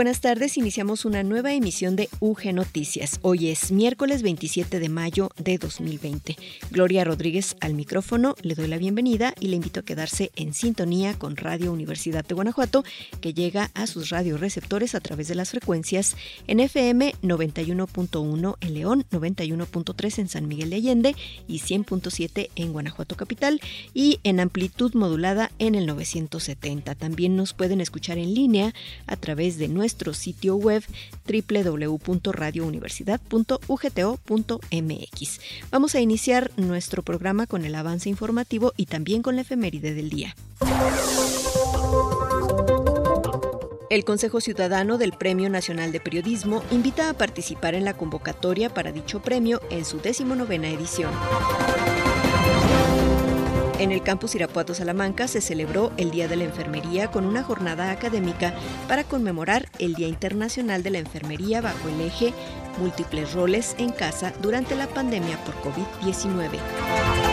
Buenas tardes, iniciamos una nueva emisión de UG Noticias. Hoy es miércoles 27 de mayo de 2020. Gloria Rodríguez al micrófono, le doy la bienvenida y le invito a quedarse en sintonía con Radio Universidad de Guanajuato, que llega a sus radioreceptores a través de las frecuencias en FM 91.1 en León, 91.3 en San Miguel de Allende y 100.7 en Guanajuato Capital y en amplitud modulada en el 970. También nos pueden escuchar en línea a través de nuestro sitio web www.radiouniversidad.ugto.mx. Vamos a iniciar nuestro programa con el avance informativo y también con la efeméride del día. El Consejo Ciudadano del Premio Nacional de Periodismo invita a participar en la convocatoria para dicho premio en su decimonovena edición. En el campus Irapuato Salamanca se celebró el Día de la Enfermería con una jornada académica para conmemorar el Día Internacional de la Enfermería bajo el eje Múltiples roles en casa durante la pandemia por COVID-19.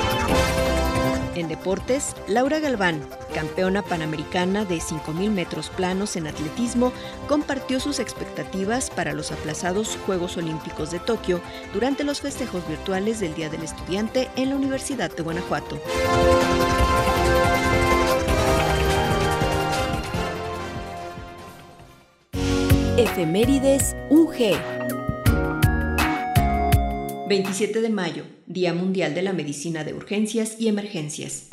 En deportes, Laura Galván, campeona panamericana de 5.000 metros planos en atletismo, compartió sus expectativas para los aplazados Juegos Olímpicos de Tokio durante los festejos virtuales del Día del Estudiante en la Universidad de Guanajuato. Efemérides UG 27 de mayo, Día Mundial de la Medicina de Urgencias y Emergencias.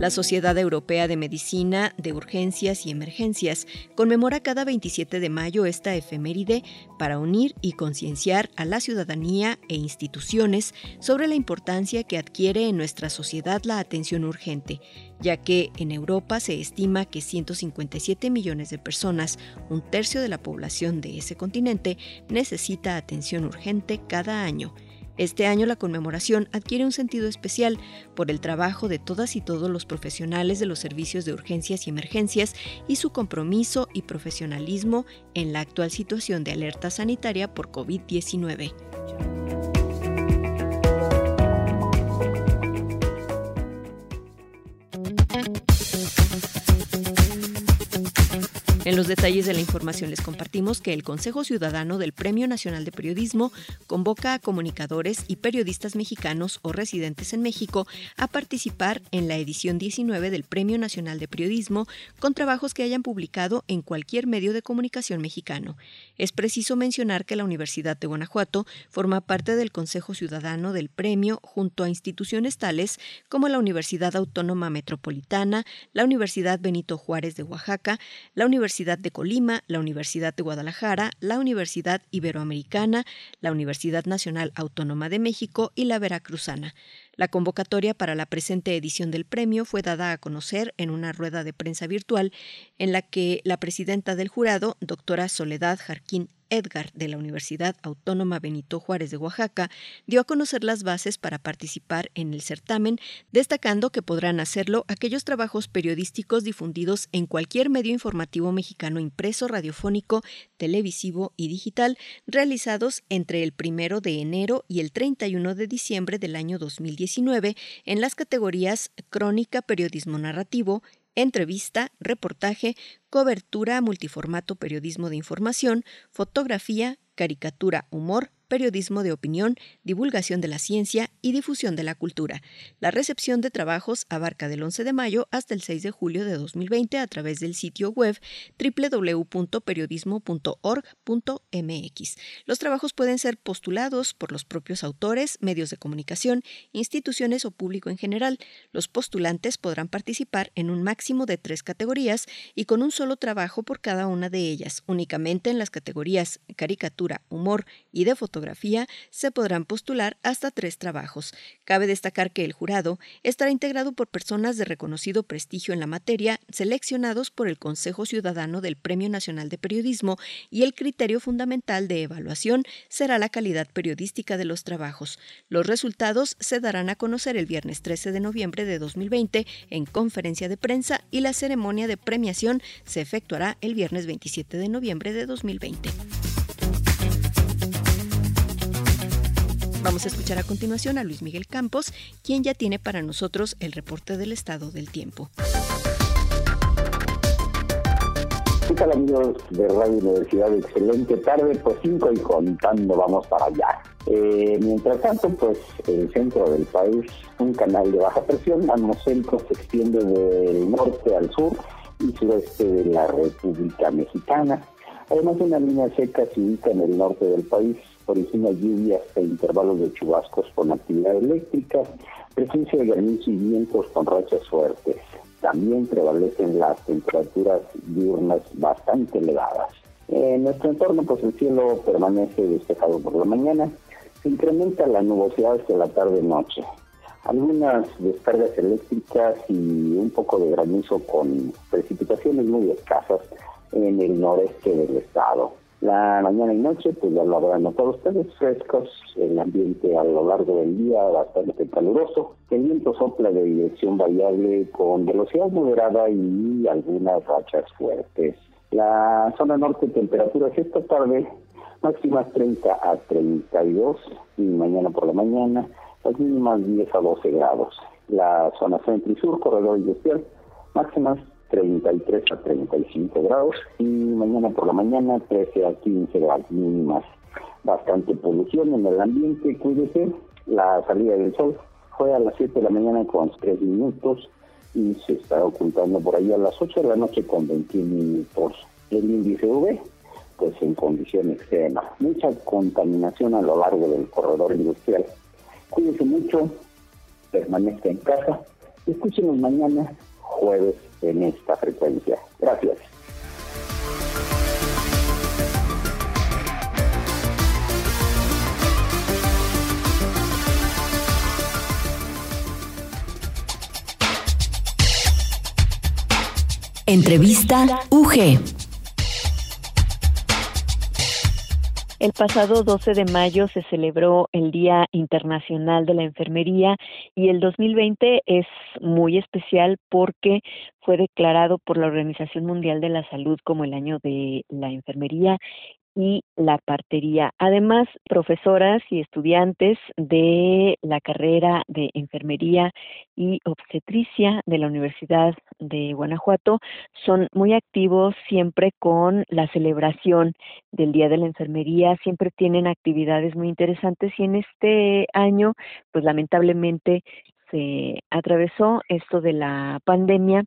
La Sociedad Europea de Medicina de Urgencias y Emergencias conmemora cada 27 de mayo esta efeméride para unir y concienciar a la ciudadanía e instituciones sobre la importancia que adquiere en nuestra sociedad la atención urgente, ya que en Europa se estima que 157 millones de personas, un tercio de la población de ese continente, necesita atención urgente cada año. Este año la conmemoración adquiere un sentido especial por el trabajo de todas y todos los profesionales de los servicios de urgencias y emergencias y su compromiso y profesionalismo en la actual situación de alerta sanitaria por COVID-19. En los detalles de la información les compartimos que el Consejo Ciudadano del Premio Nacional de Periodismo convoca a comunicadores y periodistas mexicanos o residentes en México a participar en la edición 19 del Premio Nacional de Periodismo con trabajos que hayan publicado en cualquier medio de comunicación mexicano. Es preciso mencionar que la Universidad de Guanajuato forma parte del Consejo Ciudadano del Premio junto a instituciones tales como la Universidad Autónoma Metropolitana, la Universidad Benito Juárez de Oaxaca, la Universidad de Colima, la Universidad de Guadalajara, la Universidad Iberoamericana, la Universidad Nacional Autónoma de México y la Veracruzana. La convocatoria para la presente edición del premio fue dada a conocer en una rueda de prensa virtual en la que la presidenta del jurado, doctora Soledad Jarquín Edgar de la Universidad Autónoma Benito Juárez de Oaxaca dio a conocer las bases para participar en el certamen, destacando que podrán hacerlo aquellos trabajos periodísticos difundidos en cualquier medio informativo mexicano impreso, radiofónico, televisivo y digital, realizados entre el primero de enero y el 31 de diciembre del año 2019 en las categorías Crónica, Periodismo Narrativo, entrevista, reportaje, cobertura, multiformato, periodismo de información, fotografía, caricatura, humor, periodismo de opinión, divulgación de la ciencia y difusión de la cultura. La recepción de trabajos abarca del 11 de mayo hasta el 6 de julio de 2020 a través del sitio web www.periodismo.org.mx. Los trabajos pueden ser postulados por los propios autores, medios de comunicación, instituciones o público en general. Los postulantes podrán participar en un máximo de tres categorías y con un solo trabajo por cada una de ellas, únicamente en las categorías caricatura, humor y de se podrán postular hasta tres trabajos. Cabe destacar que el jurado estará integrado por personas de reconocido prestigio en la materia, seleccionados por el Consejo Ciudadano del Premio Nacional de Periodismo, y el criterio fundamental de evaluación será la calidad periodística de los trabajos. Los resultados se darán a conocer el viernes 13 de noviembre de 2020 en conferencia de prensa y la ceremonia de premiación se efectuará el viernes 27 de noviembre de 2020. Vamos a escuchar a continuación a Luis Miguel Campos, quien ya tiene para nosotros el reporte del estado del tiempo. ¿Qué tal amigos de Radio Universidad? Excelente tarde, pues 5 y contando, vamos para allá. Eh, mientras tanto, pues el centro del país, un canal de baja presión atmosférico se extiende del norte al sur y sureste de la República Mexicana. Además, una línea seca se ubica en el norte del país, origina lluvias e intervalos de chubascos con actividad eléctrica, presencia de granizo y vientos con rachas fuertes. También prevalecen las temperaturas diurnas bastante elevadas. En nuestro entorno, pues el cielo permanece despejado por la mañana, se incrementa la nubosidad hasta la tarde-noche. Algunas descargas eléctricas y un poco de granizo con precipitaciones muy escasas en el noreste del estado. La mañana y noche, pues ya lo habrán notado ustedes, frescos, el ambiente a lo largo del día bastante caluroso. El viento sopla de dirección variable con velocidad moderada y algunas rachas fuertes. La zona norte, temperaturas esta tarde máximas 30 a 32 y mañana por la mañana las mínimas 10 a 12 grados. La zona centro y sur, corredor industrial, máximas 33 a 35 grados y mañana por la mañana 13 a 15 grados mínimas. Bastante polución en el ambiente, cuídese. La salida del sol fue a las 7 de la mañana con 3 minutos y se está ocultando por ahí a las 8 de la noche con 21 minutos. El índice UV, pues en condición extrema. Mucha contaminación a lo largo del corredor industrial. Cuídese mucho, permanezca en casa. Escúchenos mañana jueves en esta frecuencia. Gracias. Entrevista UG. El pasado 12 de mayo se celebró el Día Internacional de la Enfermería y el 2020 es muy especial porque fue declarado por la Organización Mundial de la Salud como el año de la enfermería y la partería. Además, profesoras y estudiantes de la carrera de enfermería y obstetricia de la Universidad de Guanajuato son muy activos siempre con la celebración del Día de la Enfermería, siempre tienen actividades muy interesantes y en este año, pues lamentablemente se atravesó esto de la pandemia,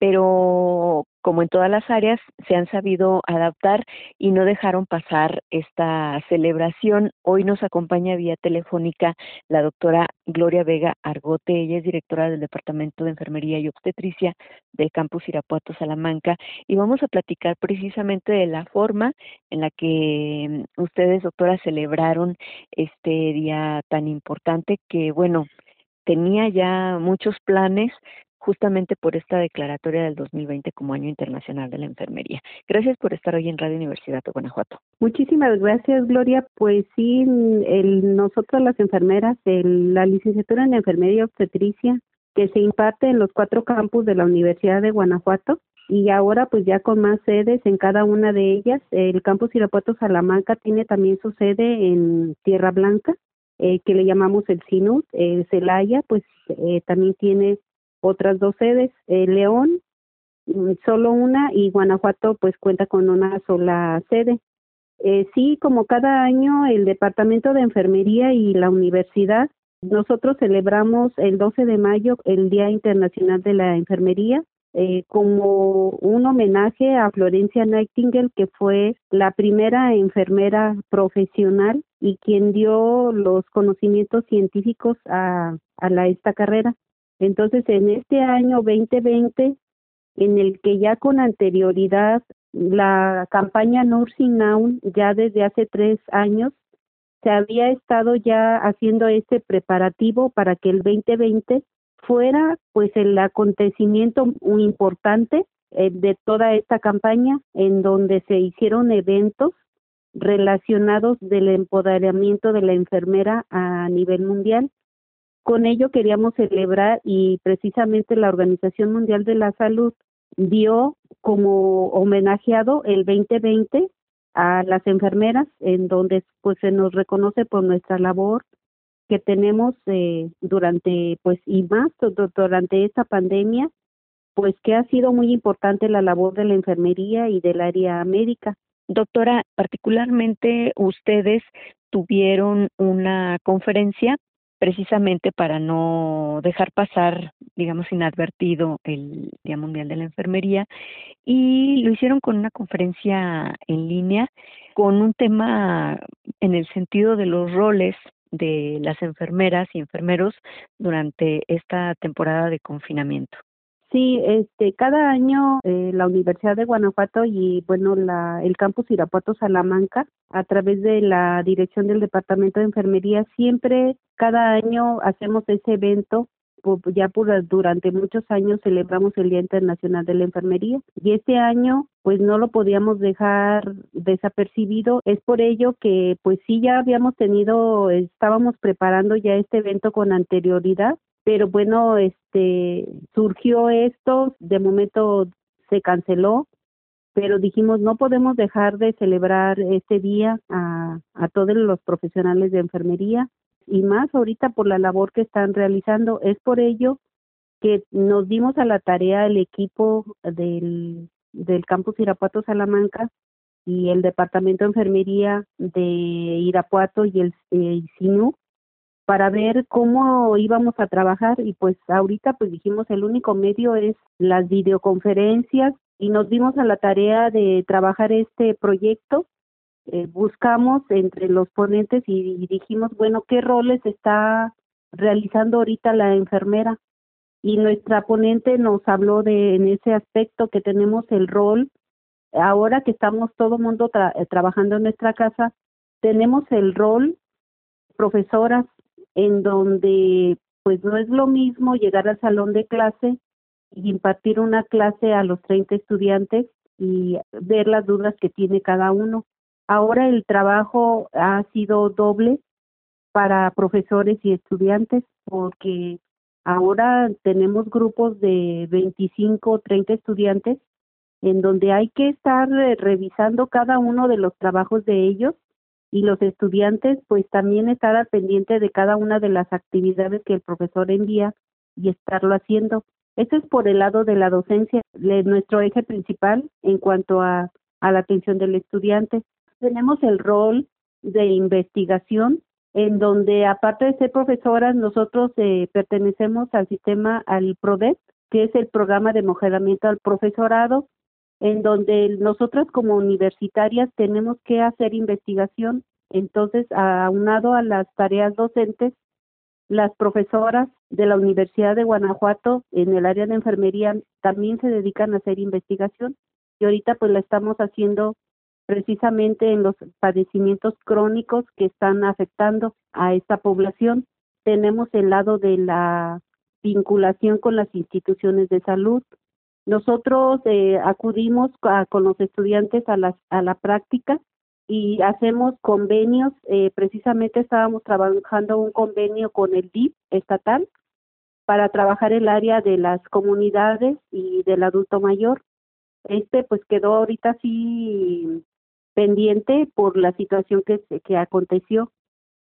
pero como en todas las áreas, se han sabido adaptar y no dejaron pasar esta celebración. Hoy nos acompaña vía telefónica la doctora Gloria Vega Argote, ella es directora del Departamento de Enfermería y Obstetricia del Campus Irapuato Salamanca y vamos a platicar precisamente de la forma en la que mm, ustedes, doctora, celebraron este día tan importante que, bueno, tenía ya muchos planes, justamente por esta declaratoria del 2020 como Año Internacional de la Enfermería. Gracias por estar hoy en Radio Universidad de Guanajuato. Muchísimas gracias, Gloria. Pues sí, el, nosotros las enfermeras, la licenciatura en Enfermería Obstetricia, que se imparte en los cuatro campus de la Universidad de Guanajuato, y ahora pues ya con más sedes en cada una de ellas. El campus Irapuato Salamanca tiene también su sede en Tierra Blanca, eh, que le llamamos el CINUS. Eh, Celaya pues eh, también tiene otras dos sedes, eh, León mm, solo una y Guanajuato pues cuenta con una sola sede. Eh, sí, como cada año el Departamento de Enfermería y la universidad, nosotros celebramos el 12 de mayo el Día Internacional de la Enfermería eh, como un homenaje a Florencia Nightingale, que fue la primera enfermera profesional y quien dio los conocimientos científicos a, a esta carrera. Entonces, en este año 2020, en el que ya con anterioridad la campaña Nursing Now, ya desde hace tres años, se había estado ya haciendo este preparativo para que el 2020 fuera pues el acontecimiento muy importante eh, de toda esta campaña en donde se hicieron eventos relacionados del empoderamiento de la enfermera a nivel mundial con ello queríamos celebrar y precisamente la Organización Mundial de la Salud dio como homenajeado el 2020 a las enfermeras, en donde pues se nos reconoce por nuestra labor que tenemos eh, durante, pues, y más durante esta pandemia, pues que ha sido muy importante la labor de la enfermería y del área médica. Doctora, particularmente ustedes tuvieron una conferencia precisamente para no dejar pasar, digamos, inadvertido el Día Mundial de la Enfermería y lo hicieron con una conferencia en línea con un tema en el sentido de los roles de las enfermeras y enfermeros durante esta temporada de confinamiento. Sí, este, cada año eh, la Universidad de Guanajuato y bueno la, el campus Irapuato Salamanca a través de la dirección del Departamento de Enfermería siempre cada año hacemos ese evento ya por, durante muchos años celebramos el Día Internacional de la Enfermería y este año pues no lo podíamos dejar desapercibido. Es por ello que pues sí ya habíamos tenido, estábamos preparando ya este evento con anterioridad pero bueno, este surgió esto, de momento se canceló, pero dijimos no podemos dejar de celebrar este día a, a todos los profesionales de enfermería y más ahorita por la labor que están realizando. Es por ello que nos dimos a la tarea el equipo del, del campus Irapuato Salamanca y el departamento de enfermería de Irapuato y el, el SINU para ver cómo íbamos a trabajar y pues ahorita pues dijimos el único medio es las videoconferencias y nos dimos a la tarea de trabajar este proyecto. Eh, buscamos entre los ponentes y, dijimos, bueno, ¿qué roles está realizando ahorita la enfermera? Y nuestra ponente nos habló de en ese aspecto que tenemos el rol, ahora que estamos todo mundo trabajando en nuestra casa, tenemos el rol profesoras en donde pues no es lo mismo llegar al salón de clase y impartir una clase a los 30 estudiantes y ver las dudas que tiene cada uno. Ahora el trabajo ha sido doble para profesores y estudiantes porque ahora tenemos grupos de 25 o 30 estudiantes en donde hay que estar revisando cada uno de los trabajos de ellos y los estudiantes pues también estar al pendiente de cada una de las actividades que el profesor envía y estarlo haciendo. Eso es por el lado de la docencia, nuestro eje principal en cuanto a, a la atención del estudiante. Tenemos el rol de investigación en donde aparte de ser profesoras nosotros eh, pertenecemos al sistema al PRODEP, que es el programa de mejoramiento al profesorado en donde nosotras como universitarias tenemos que hacer investigación. Entonces, aunado a las tareas docentes, las profesoras de la Universidad de Guanajuato en el área de enfermería también se dedican a hacer investigación y ahorita pues la estamos haciendo precisamente en los padecimientos crónicos que están afectando a esta población. Tenemos el lado de la vinculación con las instituciones de salud, nosotros eh, acudimos con los estudiantes a la, a la práctica y hacemos convenios. Eh, precisamente estábamos trabajando un convenio con el DIP estatal para trabajar el área de las comunidades y del adulto mayor. Este pues quedó ahorita así pendiente por la situación que, que aconteció.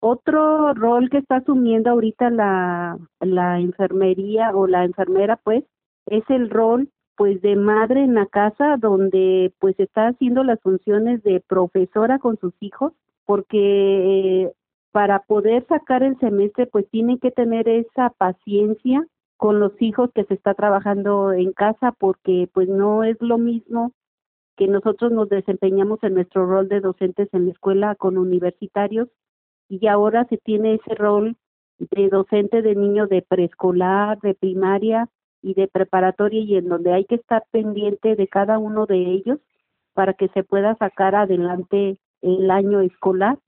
Otro rol que está asumiendo ahorita la, la enfermería o la enfermera pues es el rol pues de madre en la casa donde pues está haciendo las funciones de profesora con sus hijos porque eh, para poder sacar el semestre pues tiene que tener esa paciencia con los hijos que se está trabajando en casa porque pues no es lo mismo que nosotros nos desempeñamos en nuestro rol de docentes en la escuela con universitarios y ahora se tiene ese rol de docente de niño de preescolar, de primaria y de preparatoria y en donde hay que estar pendiente de cada uno de ellos para que se pueda sacar adelante el año escolar.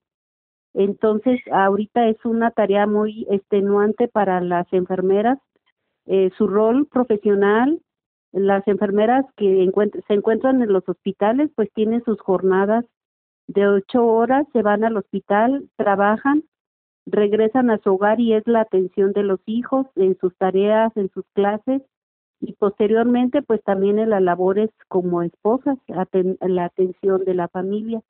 Entonces, ahorita es una tarea muy extenuante para las enfermeras. Eh, su rol profesional, las enfermeras que se encuentran en los hospitales, pues tienen sus jornadas de ocho horas, se van al hospital, trabajan, regresan a su hogar y es la atención de los hijos en sus tareas, en sus clases y posteriormente pues también en las labores como esposas, la atención de la familia.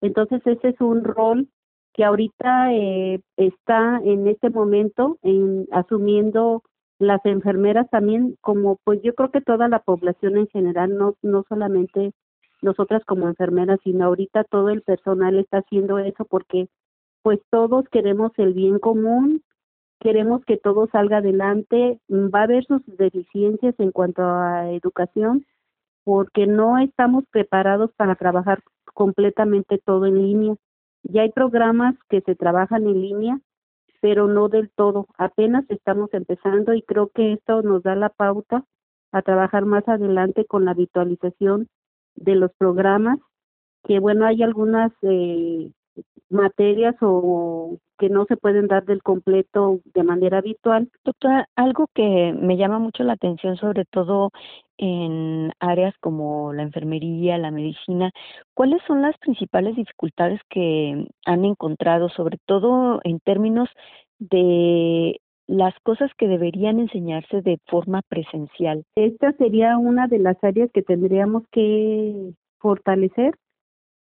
Entonces ese es un rol que ahorita eh, está en este momento en, asumiendo las enfermeras también como pues yo creo que toda la población en general no no solamente nosotras como enfermeras sino ahorita todo el personal está haciendo eso porque pues todos queremos el bien común queremos que todo salga adelante va a haber sus deficiencias en cuanto a educación porque no estamos preparados para trabajar completamente todo en línea ya hay programas que se trabajan en línea pero no del todo. Apenas estamos empezando y creo que esto nos da la pauta a trabajar más adelante con la virtualización de los programas, que bueno, hay algunas eh, materias o que no se pueden dar del completo de manera virtual. Doctora, algo que me llama mucho la atención, sobre todo en áreas como la enfermería, la medicina, ¿cuáles son las principales dificultades que han encontrado, sobre todo en términos de las cosas que deberían enseñarse de forma presencial? Esta sería una de las áreas que tendríamos que fortalecer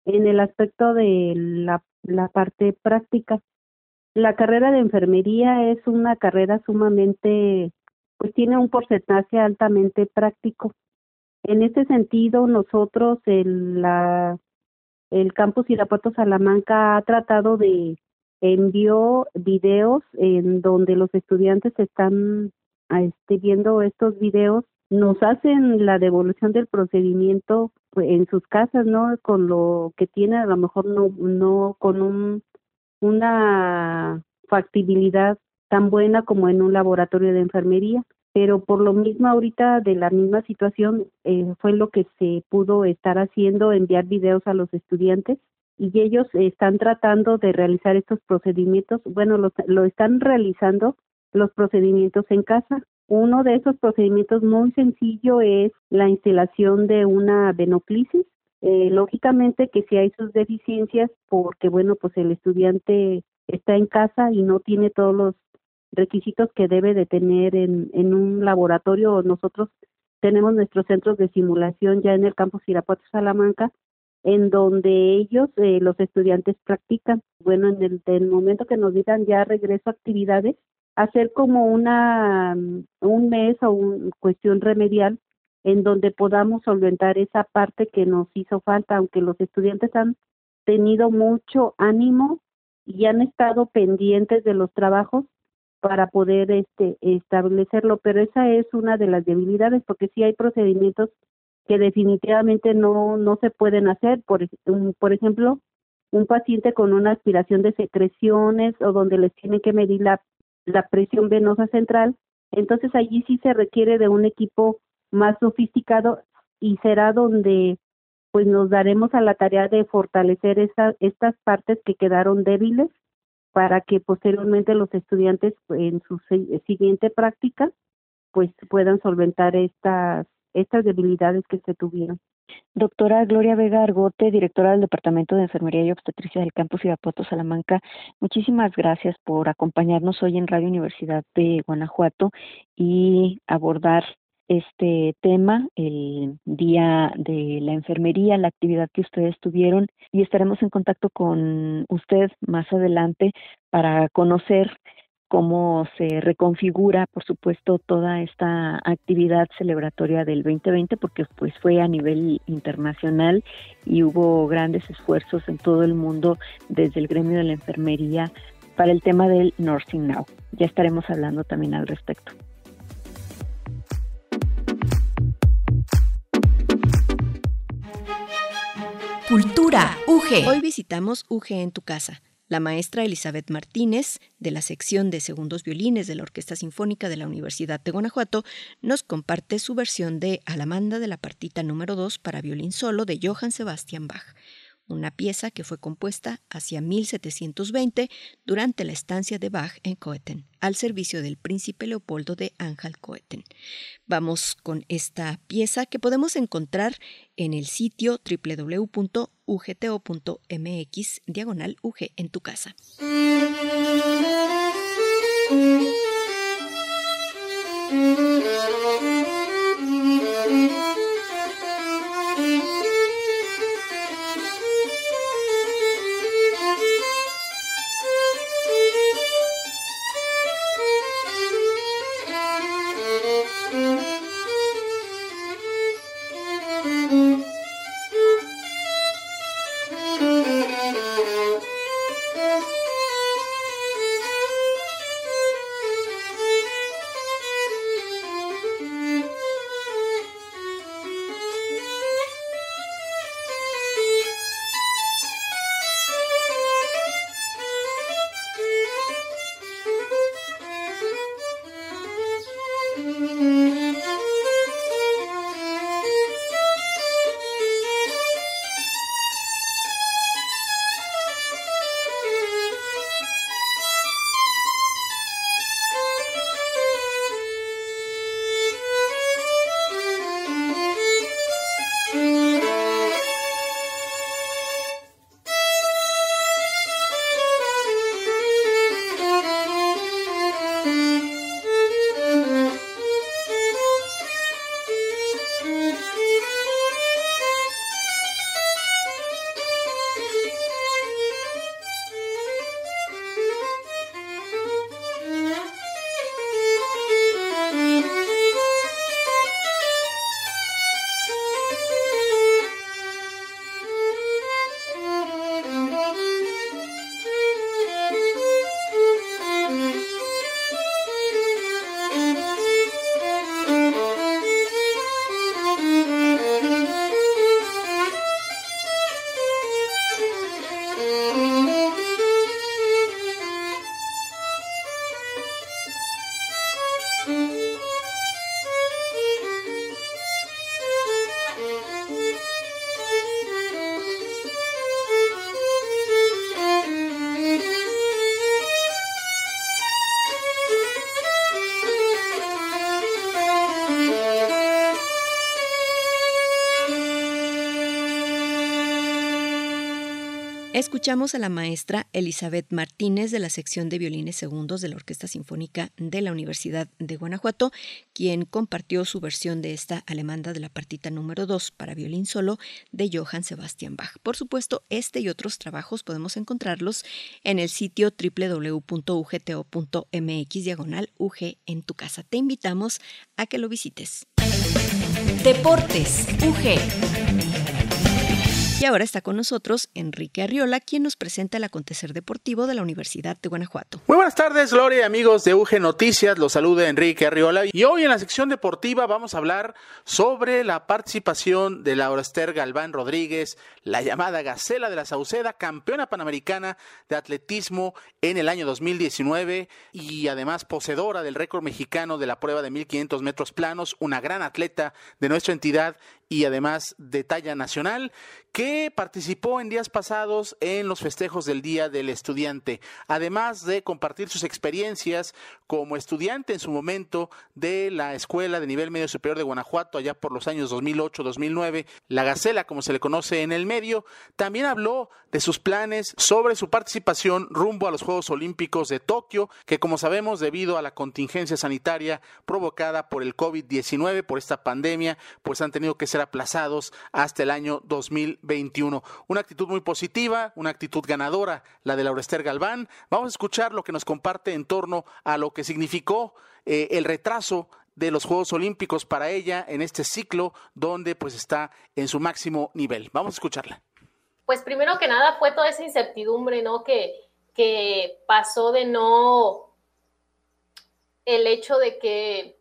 en el aspecto de la, la parte práctica. La carrera de enfermería es una carrera sumamente, pues tiene un porcentaje altamente práctico. En ese sentido, nosotros, el, la, el campus Irapuato Salamanca ha tratado de envió videos en donde los estudiantes están este, viendo estos videos, nos hacen la devolución del procedimiento en sus casas, ¿no? Con lo que tiene, a lo mejor no, no con un una factibilidad tan buena como en un laboratorio de enfermería, pero por lo mismo ahorita de la misma situación eh, fue lo que se pudo estar haciendo, enviar videos a los estudiantes y ellos están tratando de realizar estos procedimientos, bueno, lo, lo están realizando los procedimientos en casa. Uno de esos procedimientos muy sencillo es la instalación de una venoclisis eh, lógicamente que si hay sus deficiencias, porque bueno, pues el estudiante está en casa y no tiene todos los requisitos que debe de tener en, en un laboratorio. Nosotros tenemos nuestros centros de simulación ya en el campus Irapuato Salamanca, en donde ellos, eh, los estudiantes, practican. Bueno, en el, el, momento que nos digan ya regreso a actividades, hacer como una un mes o una cuestión remedial en donde podamos solventar esa parte que nos hizo falta, aunque los estudiantes han tenido mucho ánimo y han estado pendientes de los trabajos para poder este establecerlo, pero esa es una de las debilidades porque sí hay procedimientos que definitivamente no no se pueden hacer, por por ejemplo, un paciente con una aspiración de secreciones o donde les tienen que medir la la presión venosa central, entonces allí sí se requiere de un equipo más sofisticado y será donde pues nos daremos a la tarea de fortalecer esta, estas partes que quedaron débiles para que posteriormente los estudiantes en su siguiente práctica pues puedan solventar estas estas debilidades que se tuvieron. Doctora Gloria Vega Argote, directora del Departamento de Enfermería y Obstetricia del Campus Irapuato Salamanca, muchísimas gracias por acompañarnos hoy en Radio Universidad de Guanajuato y abordar este tema, el Día de la Enfermería, la actividad que ustedes tuvieron y estaremos en contacto con usted más adelante para conocer cómo se reconfigura, por supuesto, toda esta actividad celebratoria del 2020, porque pues fue a nivel internacional y hubo grandes esfuerzos en todo el mundo desde el gremio de la enfermería para el tema del Nursing Now. Ya estaremos hablando también al respecto. Cultura UG. Hoy visitamos UG en tu casa. La maestra Elizabeth Martínez, de la sección de segundos violines de la Orquesta Sinfónica de la Universidad de Guanajuato, nos comparte su versión de Alamanda de la partita número 2 para violín solo de Johann Sebastian Bach una pieza que fue compuesta hacia 1720 durante la estancia de Bach en Coeten, al servicio del príncipe Leopoldo de Anhalt-Coeten. Vamos con esta pieza que podemos encontrar en el sitio www.ugto.mx diagonal UG en tu casa. Escuchamos a la maestra Elizabeth Martínez de la sección de violines segundos de la Orquesta Sinfónica de la Universidad de Guanajuato, quien compartió su versión de esta alemanda de la partita número 2 para violín solo de Johann Sebastian Bach. Por supuesto, este y otros trabajos podemos encontrarlos en el sitio www.ugto.mx diagonal UG en tu casa. Te invitamos a que lo visites. Deportes UG. Y ahora está con nosotros Enrique Arriola, quien nos presenta el acontecer deportivo de la Universidad de Guanajuato. Muy buenas tardes, Gloria y amigos de UG Noticias. Los saluda Enrique Arriola. Y hoy en la sección deportiva vamos a hablar sobre la participación de Laura Esther Galván Rodríguez, la llamada Gacela de la Sauceda, campeona panamericana de atletismo en el año 2019 y además poseedora del récord mexicano de la prueba de 1500 metros planos, una gran atleta de nuestra entidad y además de talla nacional, que participó en días pasados en los festejos del Día del Estudiante, además de compartir sus experiencias como estudiante en su momento de la Escuela de Nivel Medio Superior de Guanajuato, allá por los años 2008-2009, la Gacela, como se le conoce en el medio, también habló de sus planes sobre su participación rumbo a los Juegos Olímpicos de Tokio, que como sabemos, debido a la contingencia sanitaria provocada por el COVID-19, por esta pandemia, pues han tenido que ser aplazados hasta el año 2021. Una actitud muy positiva, una actitud ganadora, la de Laura Esther Galván. Vamos a escuchar lo que nos comparte en torno a lo que significó eh, el retraso de los Juegos Olímpicos para ella en este ciclo donde pues está en su máximo nivel. Vamos a escucharla. Pues primero que nada fue toda esa incertidumbre, ¿no? Que, que pasó de no el hecho de que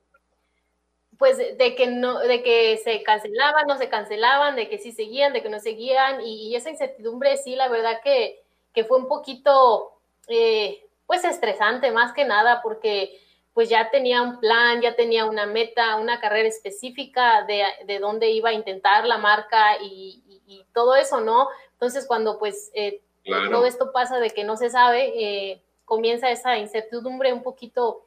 pues de que no, de que se cancelaban, no se cancelaban, de que sí seguían, de que no seguían, y, esa incertidumbre sí, la verdad que, fue un poquito, eh, pues estresante más que nada, porque pues ya tenía un plan, ya tenía una meta, una carrera específica de, de dónde iba a intentar la marca y, todo eso, ¿no? Entonces cuando pues eh, todo esto pasa de que no se sabe, eh, comienza esa incertidumbre un poquito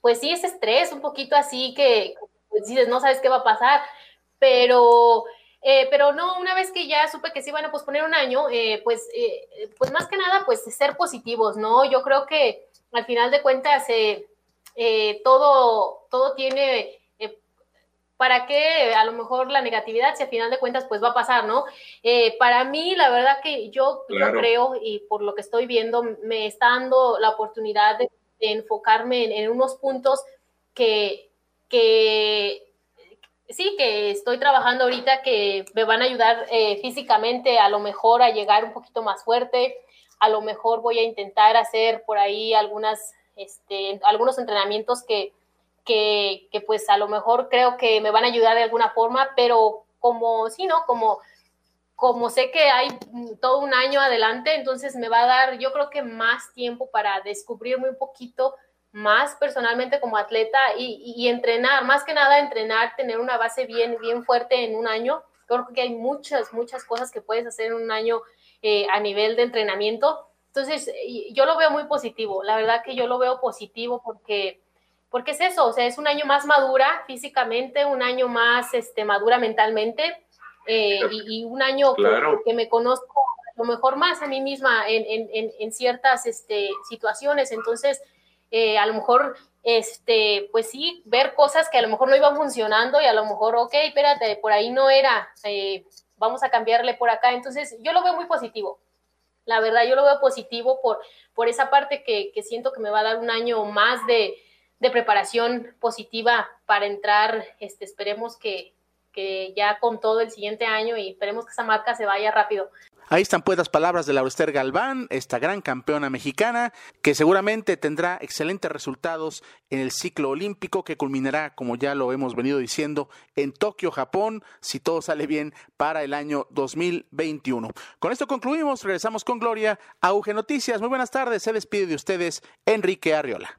pues sí es estrés, un poquito así que pues, dices, no sabes qué va a pasar, pero, eh, pero no, una vez que ya supe que se iban a posponer un año, eh, pues, eh, pues más que nada, pues ser positivos, ¿no? Yo creo que al final de cuentas todo, todo tiene... ¿Para qué a lo mejor la negatividad si al final de cuentas pues va a pasar, ¿no? para mí, la verdad que yo, yo creo y por lo que estoy viendo, me está dando la oportunidad de enfocarme en, unos puntos que, que, sí, que estoy trabajando ahorita que me van a ayudar eh, físicamente a lo mejor a llegar un poquito más fuerte, a lo mejor voy a intentar hacer por ahí algunas, este, algunos entrenamientos que, que, que pues a lo mejor creo que me van a ayudar de alguna forma, pero como, sí, ¿no? Como como sé que hay todo un año adelante, entonces me va a dar, yo creo que más tiempo para descubrirme un poquito más personalmente como atleta y, entrenar, más que nada entrenar, tener una base bien, bien fuerte en un año. Creo que hay muchas, muchas cosas que puedes hacer en un año eh, a nivel de entrenamiento. Entonces, yo lo veo muy positivo, la verdad que yo lo veo positivo porque, porque es eso, o sea, es un año más madura físicamente, un año más este, madura mentalmente eh, y, un año que, me conozco a lo mejor más a mí misma en, ciertas este, situaciones. Entonces, eh, a lo mejor, este, pues sí, ver cosas que a lo mejor no iban funcionando y a lo mejor, ok, espérate, por ahí no era, eh, vamos a cambiarle por acá. Entonces, yo lo veo muy positivo. La verdad, yo lo veo positivo por, por esa parte que, siento que me va a dar un año más de, de preparación positiva para entrar, este, esperemos que, ya con todo el siguiente año y esperemos que esa marca se vaya rápido. Ahí están pues las palabras de Laurester Galván, esta gran campeona mexicana, que seguramente tendrá excelentes resultados en el ciclo olímpico que culminará, como ya lo hemos venido diciendo, en Tokio, Japón, si todo sale bien para el año 2021. Con esto concluimos, regresamos con Gloria a UG Noticias. Muy buenas tardes, se despide de ustedes Enrique Arriola.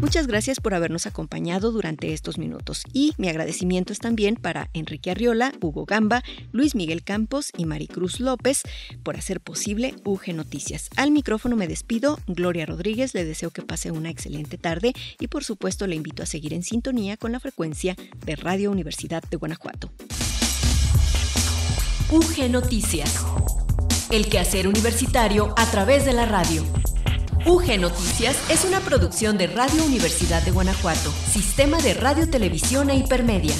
Muchas gracias por habernos acompañado durante estos minutos y mi agradecimiento es también para Enrique Arriola, Hugo Gamba, Luis Miguel Campos y Maricruz López por hacer posible UG Noticias. Al micrófono me despido, Gloria Rodríguez, le deseo que pase una excelente tarde y por supuesto le invito a seguir en sintonía con la frecuencia de Radio Universidad de Guanajuato. UG Noticias. El quehacer universitario a través de la radio. UG Noticias es una producción de Radio Universidad de Guanajuato, Sistema de Radio, Televisión e Hipermedia.